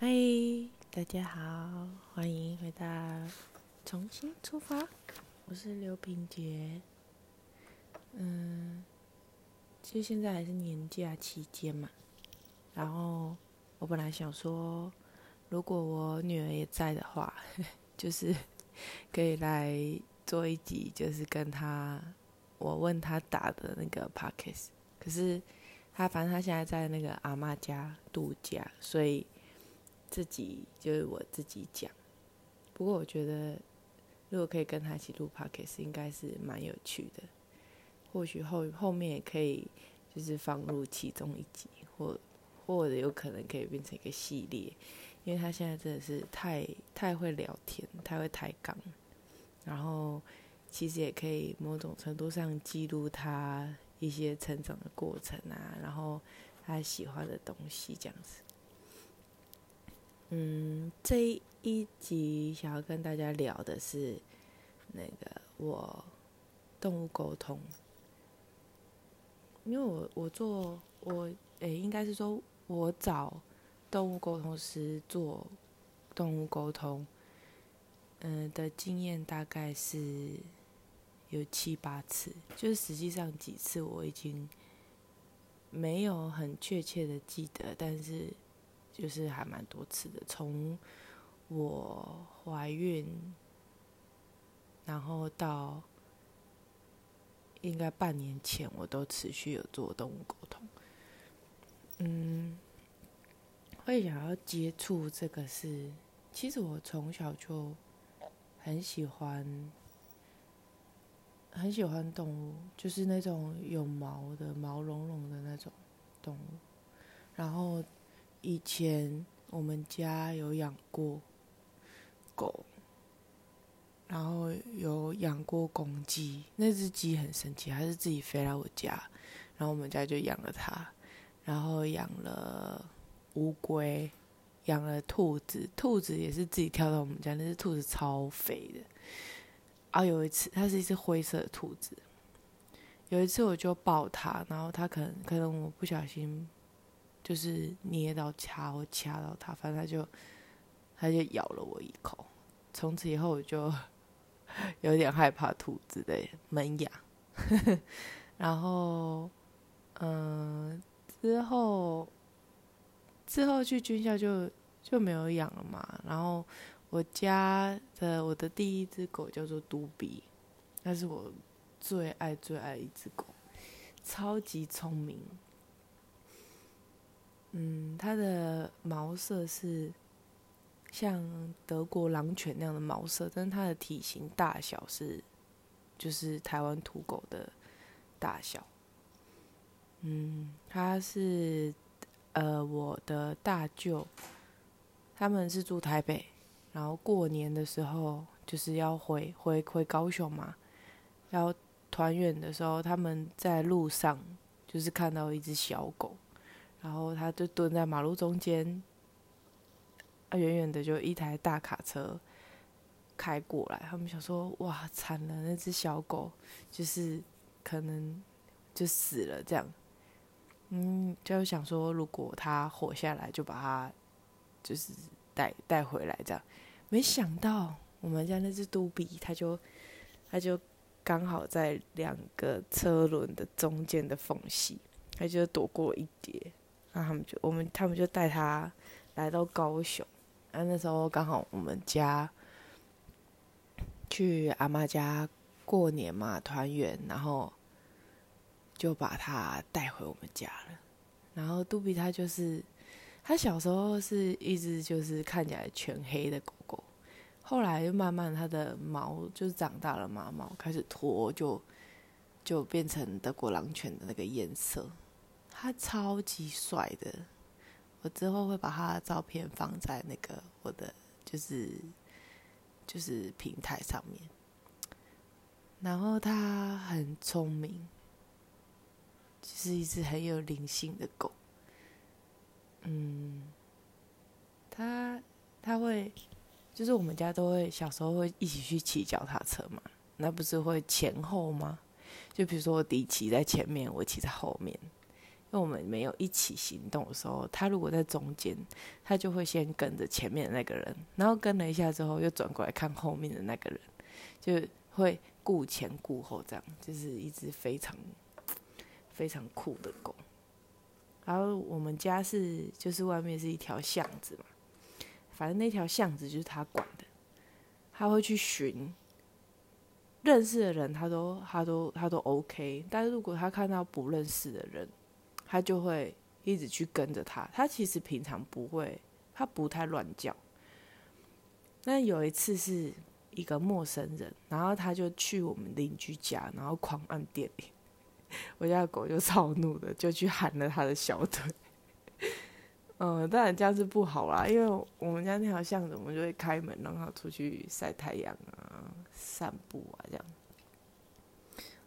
嗨，大家好，欢迎回到重新出发。我是刘品杰。嗯，其实现在还是年假期间嘛。然后我本来想说，如果我女儿也在的话，就是可以来做一集，就是跟她我问她打的那个 pockets。可是她反正她现在在那个阿妈家度假，所以。自己就是我自己讲，不过我觉得如果可以跟他一起录 podcast，应该是蛮有趣的。或许后后面也可以就是放入其中一集，或或者有可能可以变成一个系列，因为他现在真的是太太会聊天，太会抬杠，然后其实也可以某种程度上记录他一些成长的过程啊，然后他喜欢的东西这样子。嗯，这一集想要跟大家聊的是那个我动物沟通，因为我我做我诶，应该是说我找动物沟通师做动物沟通，嗯的经验大概是有七八次，就是实际上几次我已经没有很确切的记得，但是。就是还蛮多次的，从我怀孕，然后到应该半年前，我都持续有做动物沟通。嗯，会想要接触这个是，其实我从小就很喜欢，很喜欢动物，就是那种有毛的、毛茸茸的那种动物，然后。以前我们家有养过狗，然后有养过公鸡。那只鸡很神奇，它是自己飞来我家，然后我们家就养了它。然后养了乌龟，养了兔子，兔子也是自己跳到我们家。那只兔子超肥的。啊，有一次它是一只灰色的兔子，有一次我就抱它，然后它可能可能我不小心。就是捏到掐或掐到它，反正它就它就咬了我一口。从此以后我就 有点害怕兔子的门牙。然后，嗯，之后之后去军校就就没有养了嘛。然后我家的我的第一只狗叫做杜比，那是我最爱最爱一只狗，超级聪明。嗯，它的毛色是像德国狼犬那样的毛色，但是它的体型大小是就是台湾土狗的大小。嗯，它是呃我的大舅，他们是住台北，然后过年的时候就是要回回回高雄嘛，要团圆的时候，他们在路上就是看到一只小狗。然后他就蹲在马路中间，啊，远远的就一台大卡车开过来。他们想说：“哇，惨了，那只小狗就是可能就死了。”这样，嗯，就想说，如果它活下来，就把它就是带带回来。这样，没想到我们家那只杜比，它就它就刚好在两个车轮的中间的缝隙，它就躲过一劫。那他们就我们他们就带他来到高雄，啊，那时候刚好我们家去阿妈家过年嘛，团圆，然后就把他带回我们家了。然后杜比他就是他小时候是一只就是看起来全黑的狗狗，后来就慢慢他的毛就是长大了嘛，毛开始脱，就就变成德国狼犬的那个颜色。他超级帅的，我之后会把他的照片放在那个我的就是就是平台上面。然后他很聪明，就是一只很有灵性的狗。嗯，他他会就是我们家都会小时候会一起去骑脚踏车嘛，那不是会前后吗？就比如说我弟骑在前面，我骑在后面。为我们没有一起行动的时候，他如果在中间，他就会先跟着前面的那个人，然后跟了一下之后，又转过来看后面的那个人，就会顾前顾后，这样就是一只非常非常酷的狗。然后我们家是就是外面是一条巷子嘛，反正那条巷子就是他管的，他会去寻。认识的人，他都他都他都 OK，但是如果他看到不认识的人，他就会一直去跟着他。他其实平常不会，他不太乱叫。那有一次是一个陌生人，然后他就去我们邻居家，然后狂按电铃，我家的狗就超怒的，就去喊了他的小腿。嗯，当然这样是不好啦，因为我们家那条巷子，我们就会开门让它出去晒太阳啊、散步啊这样。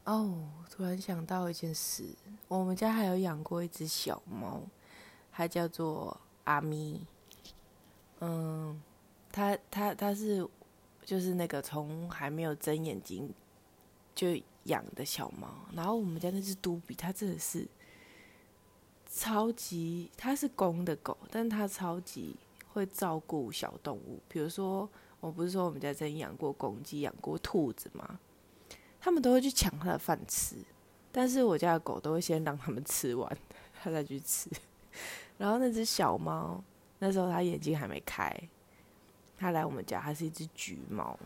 哦，突然想到一件事，我们家还有养过一只小猫，它叫做阿咪。嗯，它它它是就是那个从还没有睁眼睛就养的小猫，然后我们家那只杜比，它真的是。超级，它是公的狗，但它超级会照顾小动物。比如说，我不是说我们家曾经养过公鸡、养过兔子吗？他们都会去抢它的饭吃，但是我家的狗都会先让他们吃完，它再去吃。然后那只小猫，那时候它眼睛还没开，它来我们家，它是一只橘猫。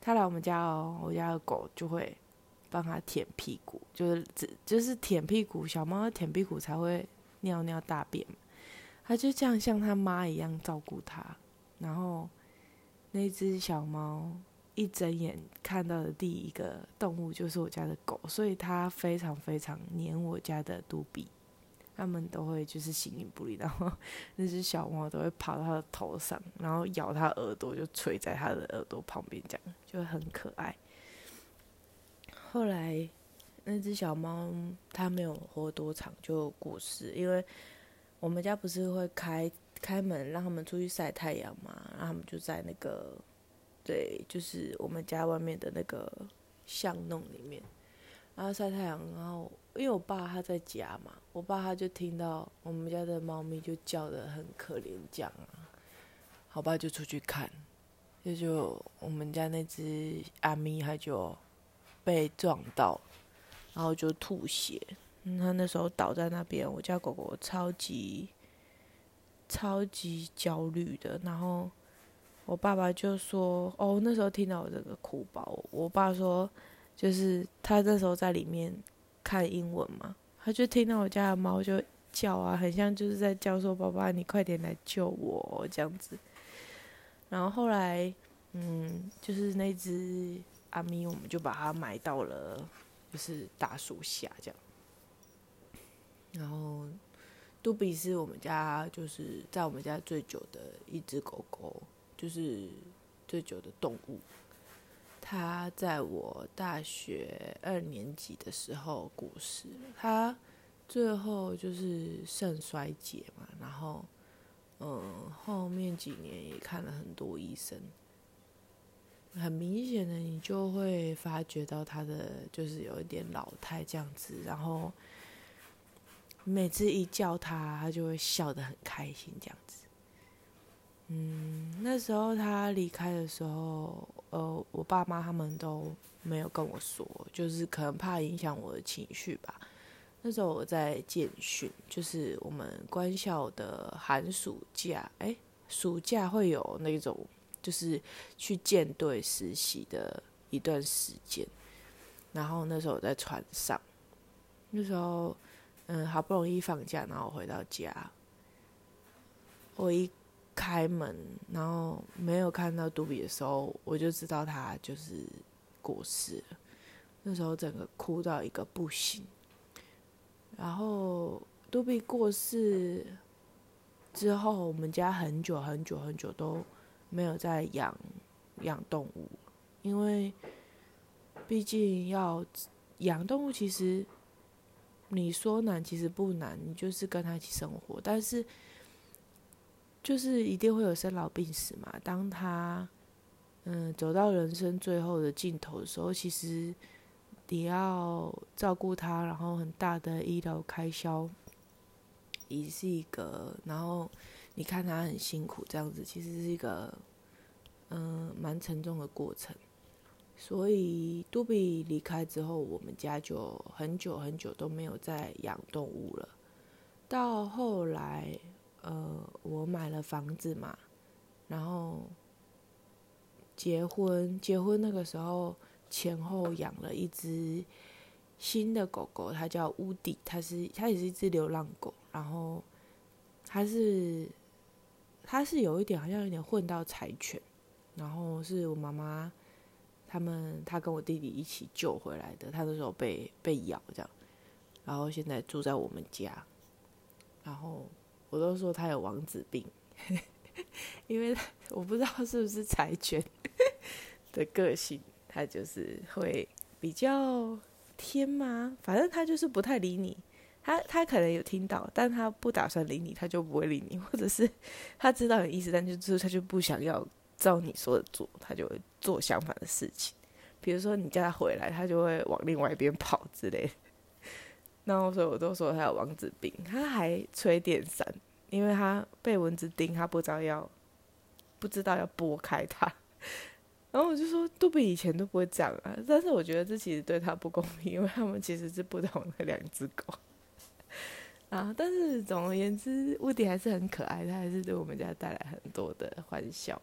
它来我们家哦，我家的狗就会。帮它舔屁股，就是只就是舔屁股，小猫舔屁股才会尿尿大便。它就这样像它妈一样照顾它。然后那只小猫一睁眼看到的第一个动物就是我家的狗，所以它非常非常黏我家的杜比。它们都会就是形影不离，然后那只小猫都会跑到它的头上，然后咬它耳朵，就垂在它的耳朵旁边，这样就很可爱。后来，那只小猫它没有活多长就过世，因为我们家不是会开开门让他们出去晒太阳嘛，然后他们就在那个，对，就是我们家外面的那个巷弄里面，然后晒太阳，然后因为我爸他在家嘛，我爸他就听到我们家的猫咪就叫的很可怜，这样啊，好爸就出去看，就就我们家那只阿咪还就。被撞到，然后就吐血。他那时候倒在那边，我家狗狗超级超级焦虑的。然后我爸爸就说：“哦，那时候听到我这个哭包，我爸说，就是他那时候在里面看英文嘛，他就听到我家的猫就叫啊，很像就是在叫说：‘爸爸，你快点来救我’这样子。然后后来，嗯，就是那只。”阿咪，我们就把它埋到了就是大树下这样。然后杜比是我们家就是在我们家最久的一只狗狗，就是最久的动物。它在我大学二年级的时候过世，它最后就是肾衰竭嘛，然后嗯，后面几年也看了很多医生。很明显的，你就会发觉到他的就是有一点老态这样子，然后每次一叫他，他就会笑得很开心这样子。嗯，那时候他离开的时候，呃，我爸妈他们都没有跟我说，就是可能怕影响我的情绪吧。那时候我在建训，就是我们官校的寒暑假，哎，暑假会有那种。就是去舰队实习的一段时间，然后那时候我在船上，那时候嗯好不容易放假，然后回到家，我一开门，然后没有看到杜比的时候，我就知道他就是过世了。那时候整个哭到一个不行。然后杜比过世之后，我们家很久很久很久都。没有再养养动物，因为毕竟要养动物，其实你说难，其实不难，你就是跟他一起生活。但是就是一定会有生老病死嘛。当他嗯走到人生最后的尽头的时候，其实你要照顾他，然后很大的医疗开销，也是一个，然后你看他很辛苦，这样子其实是一个，嗯，蛮沉重的过程。所以杜比离开之后，我们家就很久很久都没有再养动物了。到后来，呃，我买了房子嘛，然后结婚，结婚那个时候前后养了一只新的狗狗，它叫乌迪，它是它也是一只流浪狗，然后它是它是有一点好像有点混到柴犬，然后是我妈妈。他们他跟我弟弟一起救回来的，他那时候被被咬这样，然后现在住在我们家，然后我都说他有王子病，因为我不知道是不是柴犬 的个性，他就是会比较天吗？反正他就是不太理你，他他可能有听到，但他不打算理你，他就不会理你，或者是他知道你意思，但就是他就不想要。照你说的做，他就会做相反的事情。比如说你叫他回来，他就会往另外一边跑之类。然后所以我都说他有王子病，他还吹电扇，因为他被蚊子叮，他不知道要不知道要拨开它。然后我就说杜比以前都不会这样啊，但是我觉得这其实对他不公平，因为他们其实是不同的两只狗。啊，但是总而言之，乌迪还是很可爱，他还是对我们家带来很多的欢笑。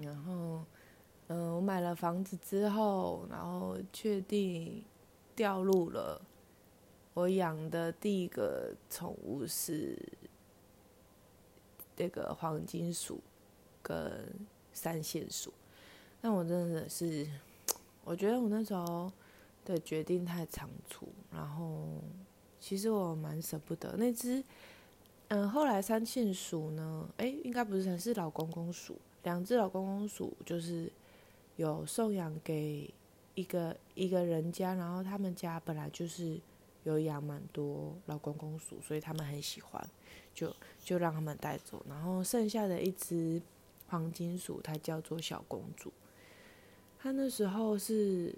然后，嗯，我买了房子之后，然后确定掉入了我养的第一个宠物是这个黄金鼠跟三线鼠。但我真的是，我觉得我那时候的决定太仓促，然后其实我蛮舍不得那只。嗯，后来三线鼠呢？哎，应该不是，是老公公鼠。两只老公公鼠就是有送养给一个一个人家，然后他们家本来就是有养蛮多老公公鼠，所以他们很喜欢，就就让他们带走。然后剩下的一只黄金鼠，它叫做小公主。它那时候是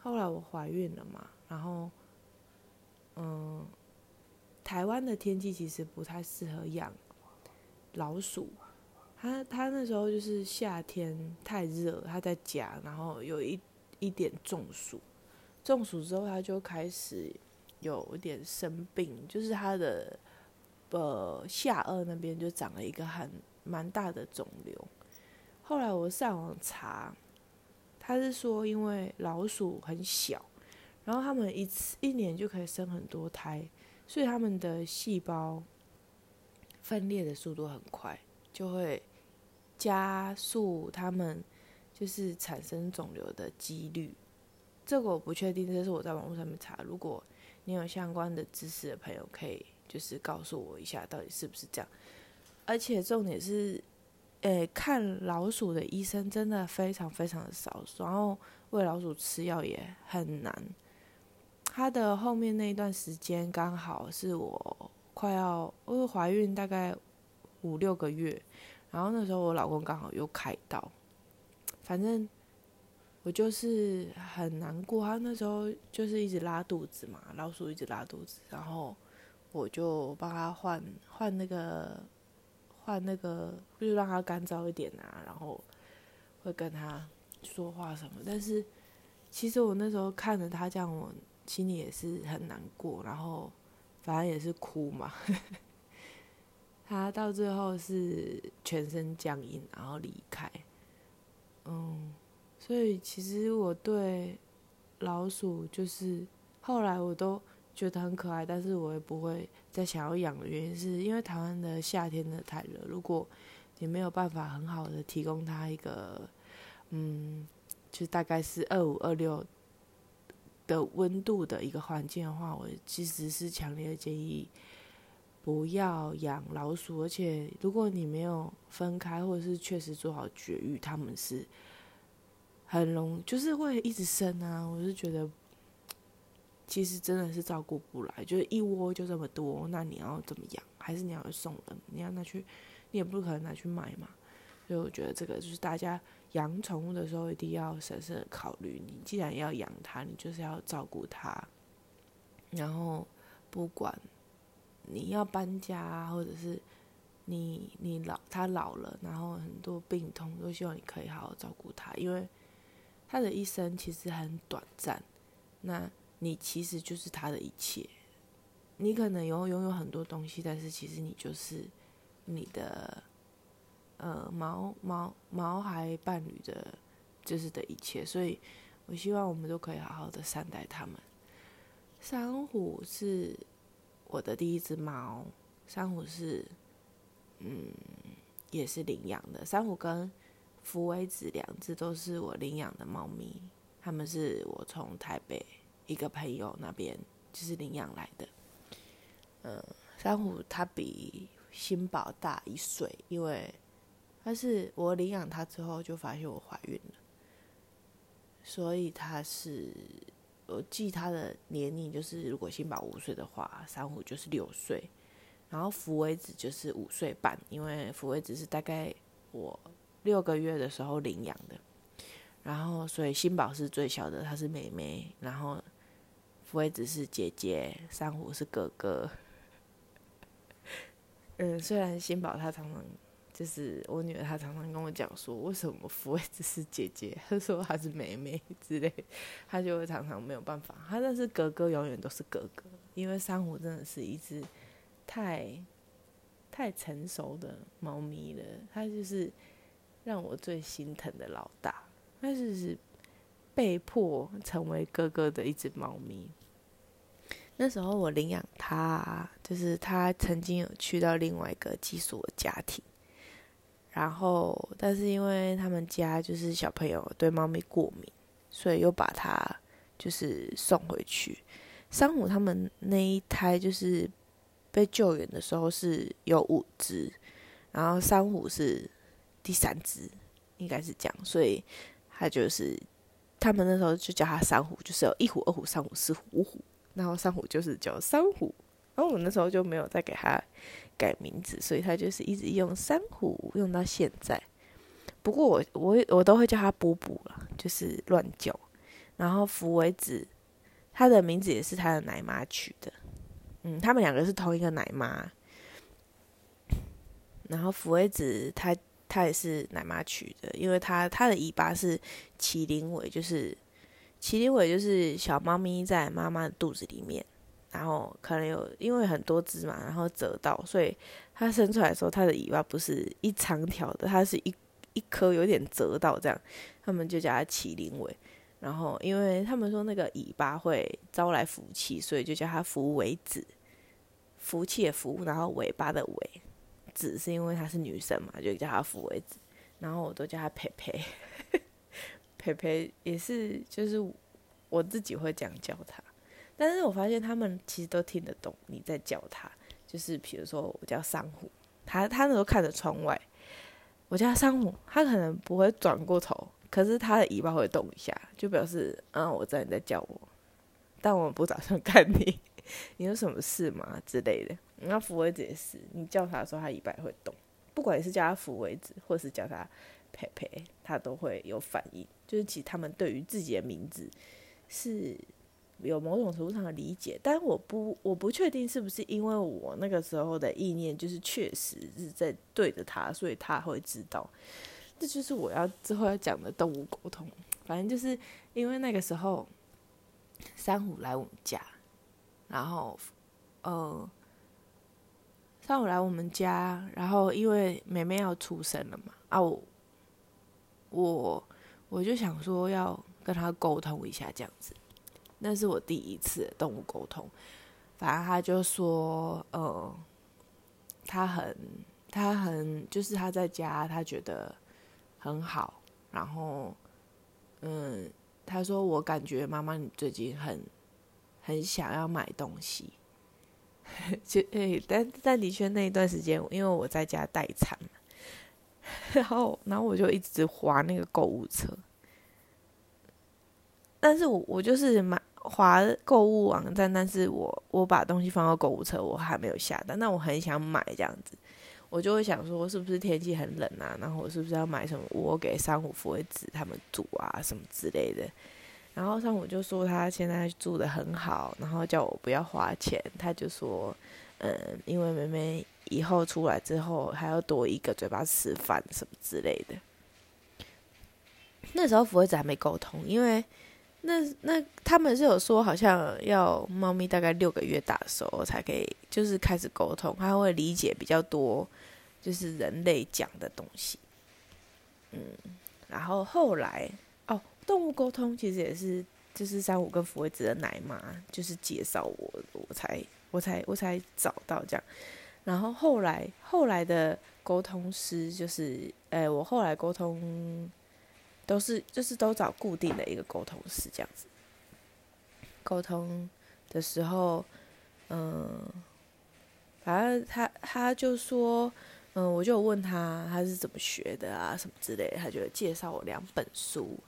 后来我怀孕了嘛，然后嗯，台湾的天气其实不太适合养老鼠。它它那时候就是夏天太热，它在家，然后有一一点中暑，中暑之后它就开始有点生病，就是他的呃下颚那边就长了一个很蛮大的肿瘤。后来我上网查，他是说因为老鼠很小，然后他们一次一年就可以生很多胎，所以他们的细胞分裂的速度很快，就会。加速他们就是产生肿瘤的几率，这个我不确定，这是我在网络上面查。如果你有相关的知识的朋友，可以就是告诉我一下，到底是不是这样。而且重点是，诶，看老鼠的医生真的非常非常的少，然后喂老鼠吃药也很难。他的后面那一段时间刚好是我快要，我怀孕大概五六个月。然后那时候我老公刚好又开刀，反正我就是很难过。他那时候就是一直拉肚子嘛，老鼠一直拉肚子，然后我就帮他换换那个换那个，就让他干燥一点啊，然后会跟他说话什么。但是其实我那时候看着他这样，我心里也是很难过，然后反正也是哭嘛。他到最后是全身僵硬，然后离开。嗯，所以其实我对老鼠就是后来我都觉得很可爱，但是我也不会再想要养的原因，是因为台湾的夏天的太热，如果你没有办法很好的提供它一个，嗯，就大概是二五二六的温度的一个环境的话，我其实是强烈的建议。不要养老鼠，而且如果你没有分开，或者是确实做好绝育，他们是很容，就是会一直生啊。我是觉得，其实真的是照顾不来，就是一窝就这么多，那你要怎么养？还是你要送人？你要拿去，你也不可能拿去卖嘛。所以我觉得这个就是大家养宠物的时候一定要审慎考虑。你既然要养它，你就是要照顾它，然后不管你要搬家，或者是你你老它老了，然后很多病痛，都希望你可以好好照顾它，因为他的一生其实很短暂。那你其实就是他的一切。你可能有拥有很多东西，但是其实你就是你的。呃，毛毛毛孩伴侣的，就是的一切，所以我希望我们都可以好好的善待他们。珊瑚是我的第一只猫，珊瑚是，嗯，也是领养的。珊瑚跟福威子两只都是我领养的猫咪，他们是我从台北一个朋友那边就是领养来的。嗯，珊瑚它比新宝大一岁，因为。但是我领养它之后，就发现我怀孕了，所以它是我记它的年龄，就是如果新宝五岁的话，珊瑚就是六岁，然后福威子就是五岁半，因为福威子是大概我六个月的时候领养的，然后所以新宝是最小的，她是妹妹，然后福威子是姐姐，珊瑚是哥哥。嗯，虽然新宝他常常。就是我女儿，她常常跟我讲说，为什么福威只是姐姐？她说她是妹妹之类，她就会常常没有办法。她但是哥哥永远都是哥哥，因为珊瑚真的是一只太太成熟的猫咪了。它就是让我最心疼的老大，它就是被迫成为哥哥的一只猫咪。那时候我领养它，就是它曾经有去到另外一个寄宿的家庭。然后，但是因为他们家就是小朋友对猫咪过敏，所以又把它就是送回去。珊瑚他们那一胎就是被救援的时候是有五只，然后珊瑚是第三只，应该是这样，所以他就是他们那时候就叫他三虎，就是有一虎、二虎、三虎、四虎、五虎，然后三虎就是叫三虎。然后我那时候就没有再给他改名字，所以他就是一直用三虎用到现在。不过我我我都会叫他波波了，就是乱叫。然后福维子，他的名字也是他的奶妈取的。嗯，他们两个是同一个奶妈。然后福维子他他也是奶妈取的，因为他他的尾巴是麒麟尾，就是麒麟尾就是小猫咪在妈妈的肚子里面。然后可能有因为很多只嘛，然后折到，所以它生出来的时候，它的尾巴不是一长条的，它是一一颗有点折到这样，他们就叫它麒麟尾。然后因为他们说那个尾巴会招来福气，所以就叫它福尾子，福气的福，然后尾巴的尾，子是因为她是女生嘛，就叫她福尾子。然后我都叫她佩佩，佩佩也是就是我自己会这样叫她。但是我发现他们其实都听得懂你在叫他，就是比如说我叫珊瑚，他他那时候看着窗外，我叫珊瑚，他可能不会转过头，可是他的尾巴会动一下，就表示嗯我知道你在叫我，但我不打算看你，你有什么事吗之类的。那福威子也是，你叫他的时候，他尾巴会动，不管你是叫他福威子，或是叫他佩佩，他都会有反应，就是其实他们对于自己的名字是。有某种程度上的理解，但我不我不确定是不是因为我那个时候的意念就是确实是在对着他，所以他会知道。这就是我要之后要讲的动物沟通。反正就是因为那个时候，珊瑚来我们家，然后呃，上午来我们家，然后因为妹妹要出生了嘛，啊我我我就想说要跟他沟通一下这样子。那是我第一次动物沟通，反正他就说，呃，他很，他很，就是他在家，他觉得很好。然后，嗯，他说我感觉妈妈你最近很，很想要买东西，就诶，但但的确那一段时间，因为我在家待产嘛，然后，然后我就一直滑那个购物车，但是我我就是买。划购物网站，但是我我把东西放到购物车，我还没有下单。那我很想买这样子，我就会想说，是不是天气很冷啊？然后我是不是要买什么窝给珊瑚福会子他们住啊，什么之类的？然后上午就说他现在住的很好，然后叫我不要花钱。他就说，嗯，因为妹妹以后出来之后还要多一个嘴巴吃饭什么之类的。那时候福会子还没沟通，因为那那他们是有说，好像要猫咪大概六个月大的时候才可以，就是开始沟通，他会理解比较多。就是人类讲的东西，嗯，然后后来，动物沟通其实也是，就是三五跟福威子的奶妈，就是介绍我，我才我才我才找到这样，然后后来后来的沟通师就是，哎，我后来沟通都是就是都找固定的一个沟通师这样子，沟通的时候，嗯，反正他他就说。嗯，我就问他他是怎么学的啊，什么之类，他就介绍我两本书，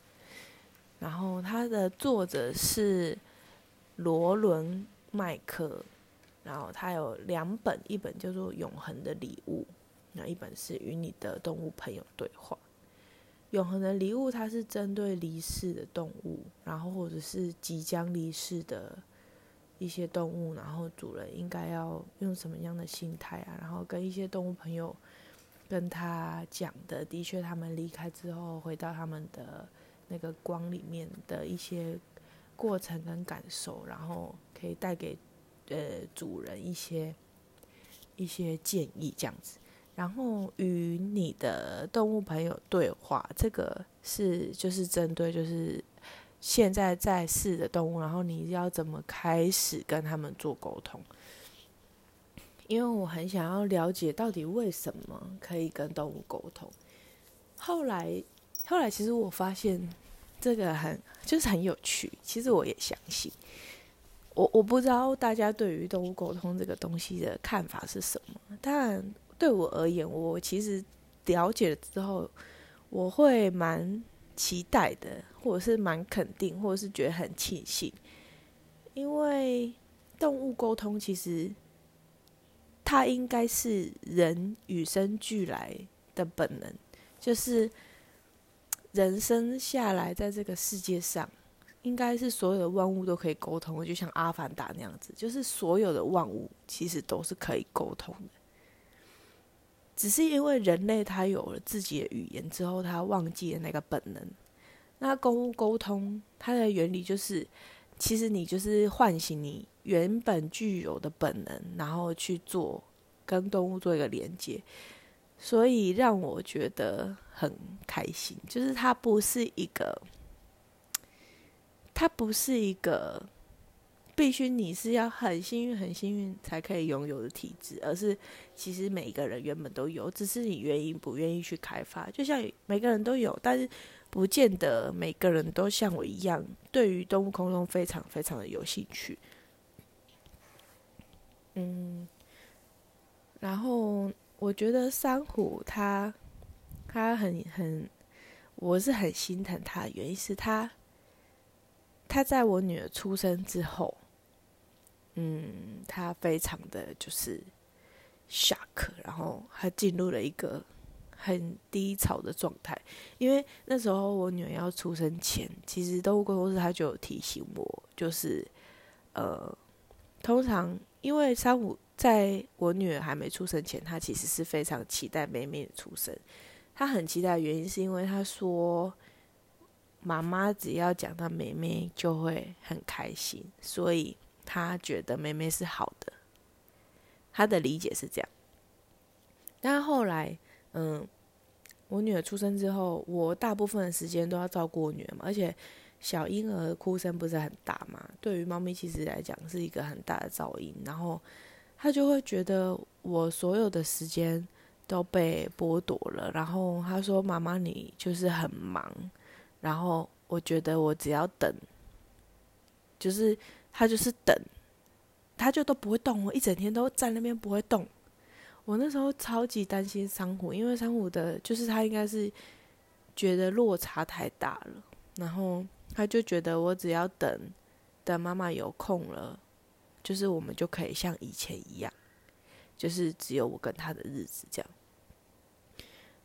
然后它的作者是罗伦麦克，然后他有两本，一本叫做《永恒的礼物》，那一本是《与你的动物朋友对话》。永恒的礼物，它是针对离世的动物，然后或者是即将离世的。一些动物，然后主人应该要用什么样的心态啊？然后跟一些动物朋友跟他讲的，的确，他们离开之后回到他们的那个光里面的一些过程跟感受，然后可以带给呃主人一些一些建议这样子。然后与你的动物朋友对话，这个是就是针对就是。现在在世的动物，然后你要怎么开始跟他们做沟通？因为我很想要了解到底为什么可以跟动物沟通。后来，后来其实我发现这个很就是很有趣。其实我也相信，我我不知道大家对于动物沟通这个东西的看法是什么。但对我而言，我其实了解了之后，我会蛮。期待的，或者是蛮肯定，或者是觉得很庆幸，因为动物沟通其实它应该是人与生俱来的本能，就是人生下来在这个世界上，应该是所有的万物都可以沟通，就像阿凡达那样子，就是所有的万物其实都是可以沟通的。只是因为人类他有了自己的语言之后，他忘记了那个本能。那公物沟通它的原理就是，其实你就是唤醒你原本具有的本能，然后去做跟动物做一个连接，所以让我觉得很开心。就是它不是一个，它不是一个。必须你是要很幸运、很幸运才可以拥有的体质，而是其实每个人原本都有，只是你愿意不愿意去开发。就像每个人都有，但是不见得每个人都像我一样，对于动物沟通非常非常的有兴趣。嗯，然后我觉得珊瑚它它很很，我是很心疼它的原因是它，它在我女儿出生之后。嗯，他非常的就是 shock，然后他进入了一个很低潮的状态。因为那时候我女儿要出生前，其实动物公司他就有提醒我，就是呃，通常因为三五在我女儿还没出生前，她其实是非常期待妹妹的出生。她很期待的原因是因为她说，妈妈只要讲到妹妹就会很开心，所以。她觉得妹妹是好的，她的理解是这样。但后来，嗯，我女儿出生之后，我大部分的时间都要照顾我女儿嘛，而且小婴儿哭声不是很大嘛，对于猫咪其实来讲是一个很大的噪音，然后他就会觉得我所有的时间都被剥夺了。然后他说：“妈妈，你就是很忙。”然后我觉得我只要等，就是。他就是等，他就都不会动我，一整天都在那边不会动。我那时候超级担心珊瑚，因为珊瑚的，就是他应该是觉得落差太大了，然后他就觉得我只要等，等妈妈有空了，就是我们就可以像以前一样，就是只有我跟他的日子这样。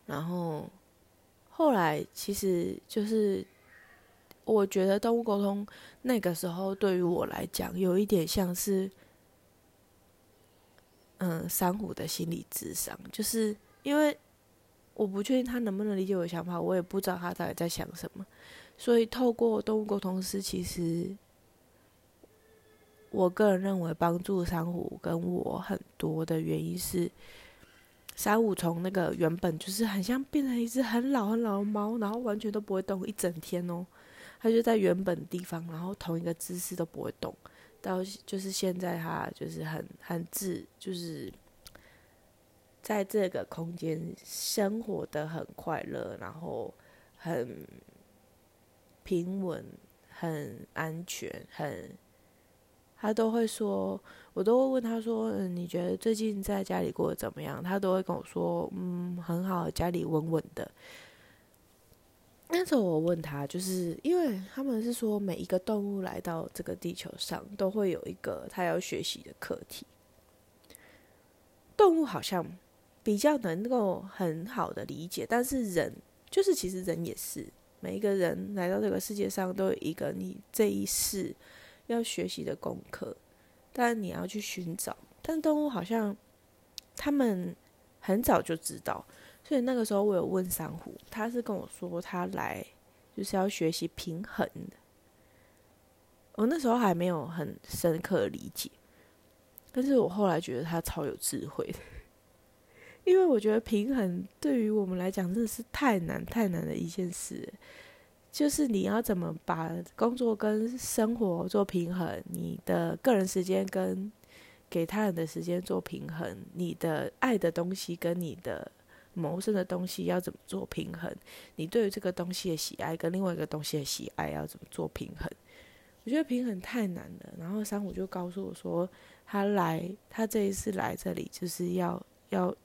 然后后来其实就是我觉得动物沟通那个时候对于我来讲有一点像是，嗯，珊瑚的心理智商，就是因为我不确定他能不能理解我的想法，我也不知道他到底在想什么，所以透过动物沟通师，其实。我个人认为，帮助珊瑚跟我很多的原因是，珊瑚从那个原本就是很像变成一只很老很老的猫，然后完全都不会动一整天哦，它就在原本地方，然后同一个姿势都不会动，到就是现在它就是很很自，就是在这个空间生活的很快乐，然后很平稳、很安全、很。他都会说，我都会问他说：“嗯，你觉得最近在家里过得怎么样？”他都会跟我说：“嗯，很好，家里稳稳的。”那时候我问他，就是因为他们是说，每一个动物来到这个地球上，都会有一个他要学习的课题。动物好像比较能够很好的理解，但是人就是其实人也是，每一个人来到这个世界上，都有一个你这一世。要学习的功课，但你要去寻找。但动物好像他们很早就知道，所以那个时候我有问珊瑚，他是跟我说他来就是要学习平衡的。我那时候还没有很深刻的理解，但是我后来觉得他超有智慧，因为我觉得平衡对于我们来讲真的是太难太难的一件事。就是你要怎么把工作跟生活做平衡，你的个人时间跟给他人的时间做平衡，你的爱的东西跟你的谋生的东西要怎么做平衡？你对于这个东西的喜爱跟另外一个东西的喜爱要怎么做平衡？我觉得平衡太难了。然后三虎就告诉我说，他来，他这一次来这里就是要要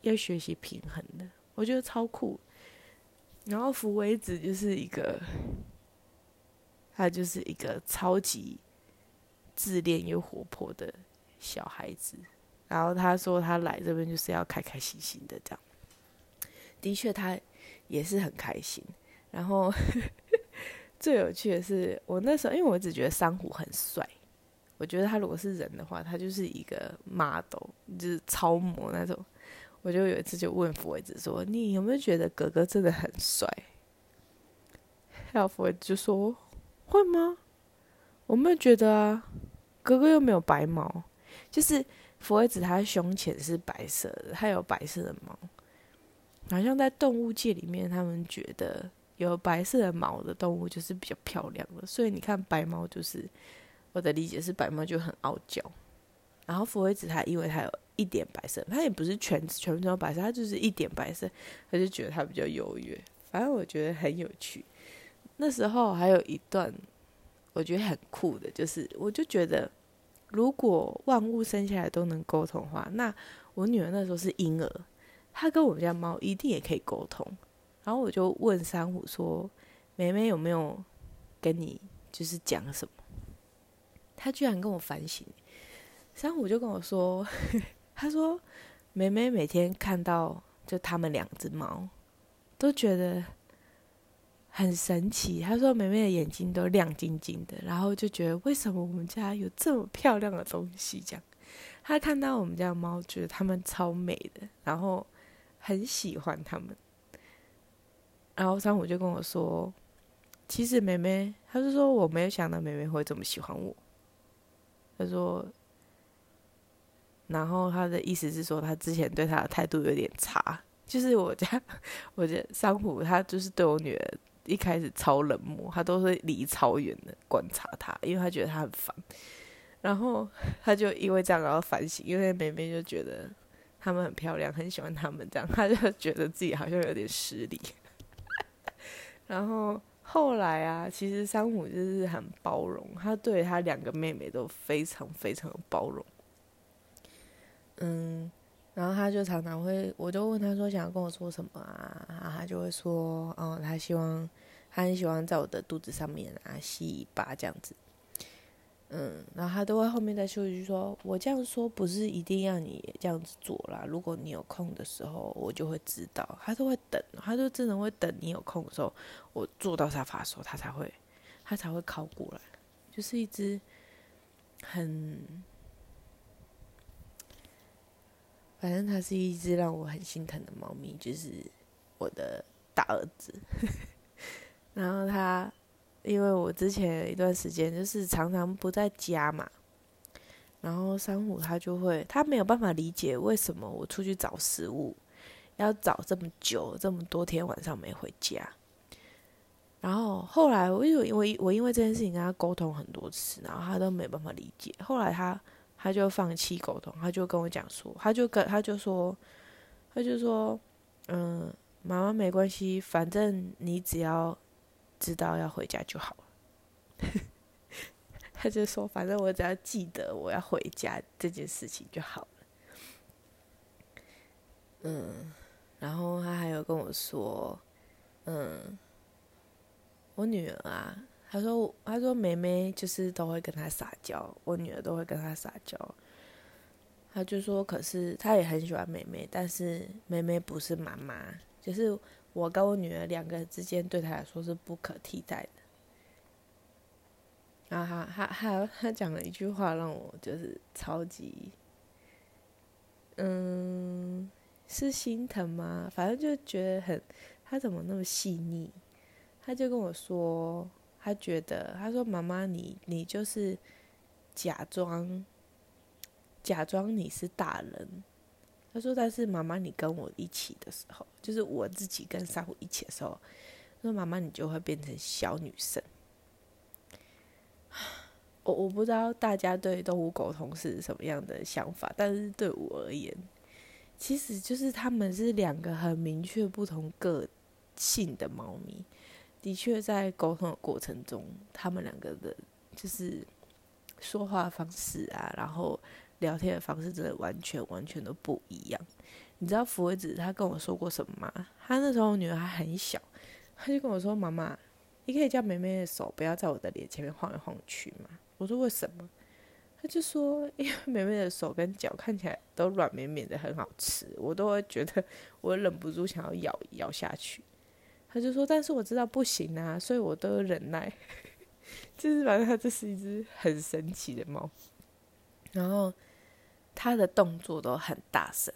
要学习平衡的。我觉得超酷。然后福威子就是一个，他就是一个超级自恋又活泼的小孩子。然后他说他来这边就是要开开心心的这样，的确他也是很开心。然后 最有趣的是，我那时候因为我只觉得珊瑚很帅，我觉得他如果是人的话，他就是一个 model，就是超模那种。我就有一次就问福伟子说：“你有没有觉得哥哥真的很帅？”还有福子就说：“会吗？我没有觉得啊，哥哥又没有白毛，就是福伟子他胸前是白色的，他有白色的毛，好像在动物界里面，他们觉得有白色的毛的动物就是比较漂亮的，所以你看白猫就是我的理解是白猫就很傲娇，然后福伟子他因为他有。”一点白色，他也不是全全部都白色，他就是一点白色，他就觉得他比较优越。反正我觉得很有趣。那时候还有一段我觉得很酷的，就是我就觉得，如果万物生下来都能沟通话，那我女儿那时候是婴儿，她跟我们家猫一定也可以沟通。然后我就问珊瑚说：“妹妹有没有跟你就是讲什么？”她居然跟我反省。三虎就跟我说。他说：“梅梅每天看到就他们两只猫，都觉得很神奇。他说梅梅的眼睛都亮晶晶的，然后就觉得为什么我们家有这么漂亮的东西？这样，他看到我们家的猫，觉得它们超美的，然后很喜欢它们。然后三虎就跟我说，其实梅梅，他就说我没有想到梅梅会这么喜欢我。他说。”然后他的意思是说，他之前对他的态度有点差，就是我家，我觉得桑普他就是对我女儿一开始超冷漠，他都是离超远的观察她，因为他觉得她很烦。然后他就因为这样然后反省，因为妹妹就觉得他们很漂亮，很喜欢他们，这样他就觉得自己好像有点失礼。然后后来啊，其实三虎就是很包容，他对他两个妹妹都非常非常的包容。嗯，然后他就常常会，我就问他说想要跟我说什么啊，然后他就会说，哦，他希望他很喜欢在我的肚子上面啊吸一巴这样子。嗯，然后他都会后面再说一句说：“我这样说不是一定要你这样子做啦，如果你有空的时候，我就会知道。”他都会等，他就真的会等你有空的时候，我坐到沙发的时候，他才会，他才会靠过来。就是一只很，反正他是一只让我很心疼的猫咪，就是我的大儿子。然后他。因为我之前一段时间就是常常不在家嘛，然后三虎他就会，他没有办法理解为什么我出去找食物要找这么久，这么多天晚上没回家。然后后来我因为我因为这件事情跟他沟通很多次，然后他都没办法理解。后来他他就放弃沟通，他就跟我讲说，他就跟他就说，他就说，嗯，妈妈没关系，反正你只要。知道要回家就好了，他就说：“反正我只要记得我要回家这件事情就好了。”嗯，然后他还有跟我说：“嗯，我女儿啊，他说他说妹妹就是都会跟他撒娇，我女儿都会跟他撒娇。他就说，可是他也很喜欢妹妹，但是妹妹不是妈妈，就是。”我跟我女儿两个人之间对他来说是不可替代的。然后他他他他讲了一句话让我就是超级，嗯，是心疼吗？反正就觉得很，他怎么那么细腻？他就跟我说，他觉得他说妈妈你你就是假装假装你是大人。他说：“但是妈妈，你跟我一起的时候，就是我自己跟珊瑚一起的时候，说妈妈，你就会变成小女生。我我不知道大家对动物沟通是什么样的想法，但是对我而言，其实就是他们是两个很明确不同个性的猫咪。的确，在沟通的过程中，他们两个的，就是说话方式啊，然后。”聊天的方式真的完全完全都不一样。你知道福子他跟我说过什么吗？他那时候女儿还很小，他就跟我说：“妈妈，你可以叫妹妹的手不要在我的脸前面晃来晃去吗？”我说：“为什么？”他就说：“因为妹妹的手跟脚看起来都软绵绵的，很好吃，我都会觉得我忍不住想要咬咬下去。”他就说：“但是我知道不行啊，所以我都忍耐。”就是反正它这是一只很神奇的猫。然后他的动作都很大声，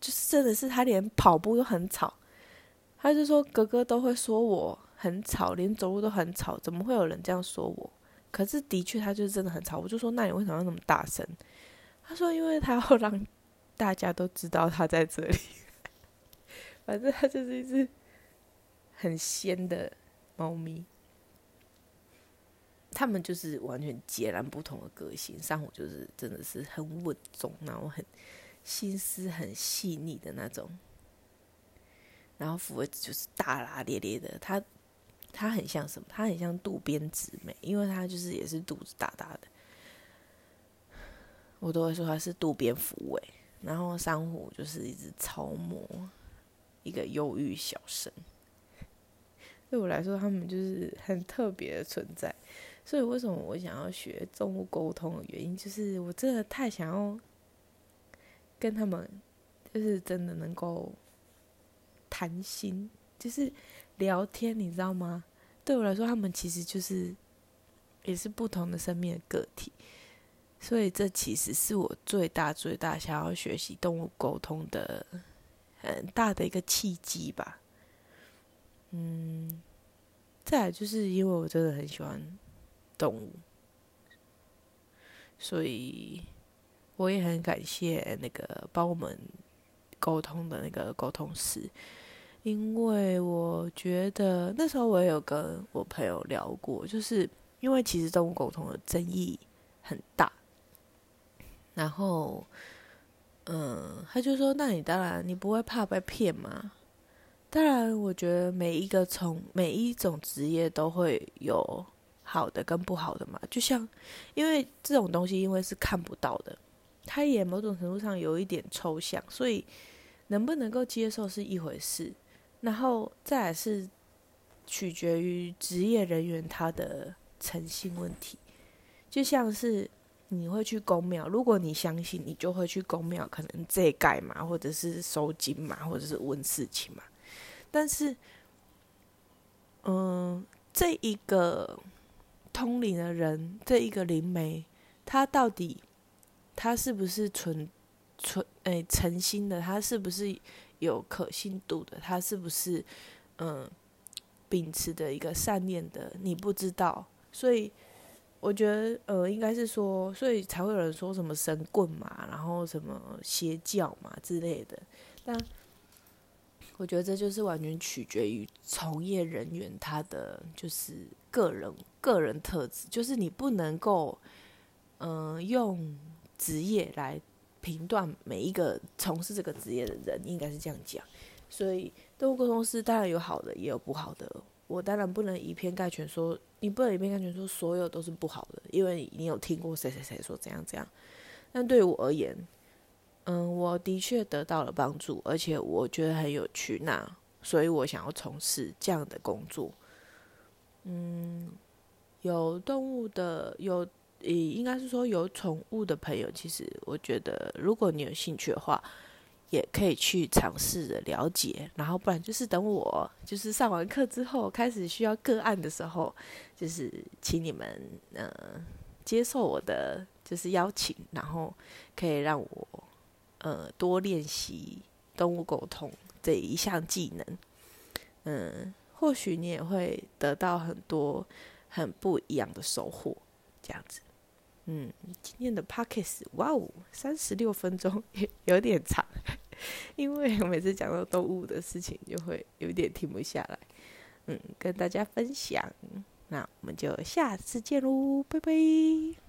就是真的是他连跑步都很吵。他就说哥哥都会说我很吵，连走路都很吵，怎么会有人这样说我？可是的确他就是真的很吵。我就说那你为什么要那么大声？他说因为他要让大家都知道他在这里。反正他就是一只很仙的猫咪。他们就是完全截然不同的个性，上午就是真的是很稳重，然后很心思很细腻的那种，然后福威子就是大大咧咧的，他他很像什么？他很像渡边直美，因为他就是也是肚子大大的，我都会说他是渡边福伟。然后珊瑚就是一只超模，一个忧郁小生，对我来说，他们就是很特别的存在。所以，为什么我想要学动物沟通的原因，就是我真的太想要跟他们，就是真的能够谈心，就是聊天，你知道吗？对我来说，他们其实就是也是不同的生命的个体，所以这其实是我最大最大想要学习动物沟通的很大的一个契机吧。嗯，再就是因为我真的很喜欢。动物，所以我也很感谢那个帮我们沟通的那个沟通师，因为我觉得那时候我也有跟我朋友聊过，就是因为其实动物沟通的争议很大，然后，嗯，他就说：“那你当然你不会怕被骗吗？”当然，我觉得每一个从每一种职业都会有。好的跟不好的嘛，就像，因为这种东西因为是看不到的，它也某种程度上有一点抽象，所以能不能够接受是一回事，然后再来是取决于职业人员他的诚信问题。就像是你会去公庙，如果你相信，你就会去公庙，可能这盖嘛，或者是收金嘛，或者是问事情嘛。但是，嗯，这一个通灵的人，这一个灵媒，他到底他是不是纯纯诶诚心的？他是不是有可信度的？他是不是嗯秉持的一个善念的？你不知道，所以。我觉得，呃，应该是说，所以才会有人说什么神棍嘛，然后什么邪教嘛之类的。但我觉得这就是完全取决于从业人员他的就是个人个人特质，就是你不能够，嗯，用职业来评断每一个从事这个职业的人，应该是这样讲。所以动物沟通师当然有好的，也有不好的。我当然不能以偏概全说，你不能以偏概全说所有都是不好的，因为你有听过谁谁谁说怎样怎样。但对我而言，嗯，我的确得到了帮助，而且我觉得很有趣，那所以我想要从事这样的工作。嗯，有动物的，有，应该是说有宠物的朋友，其实我觉得，如果你有兴趣的话。也可以去尝试着了解，然后不然就是等我就是上完课之后开始需要个案的时候，就是请你们呃接受我的就是邀请，然后可以让我呃多练习动物沟通这一项技能，嗯，或许你也会得到很多很不一样的收获，这样子。嗯，今天的 pockets，哇哦，三十六分钟 有点长，因为我每次讲到动物的事情，就会有点停不下来。嗯，跟大家分享，那我们就下次见喽，拜拜。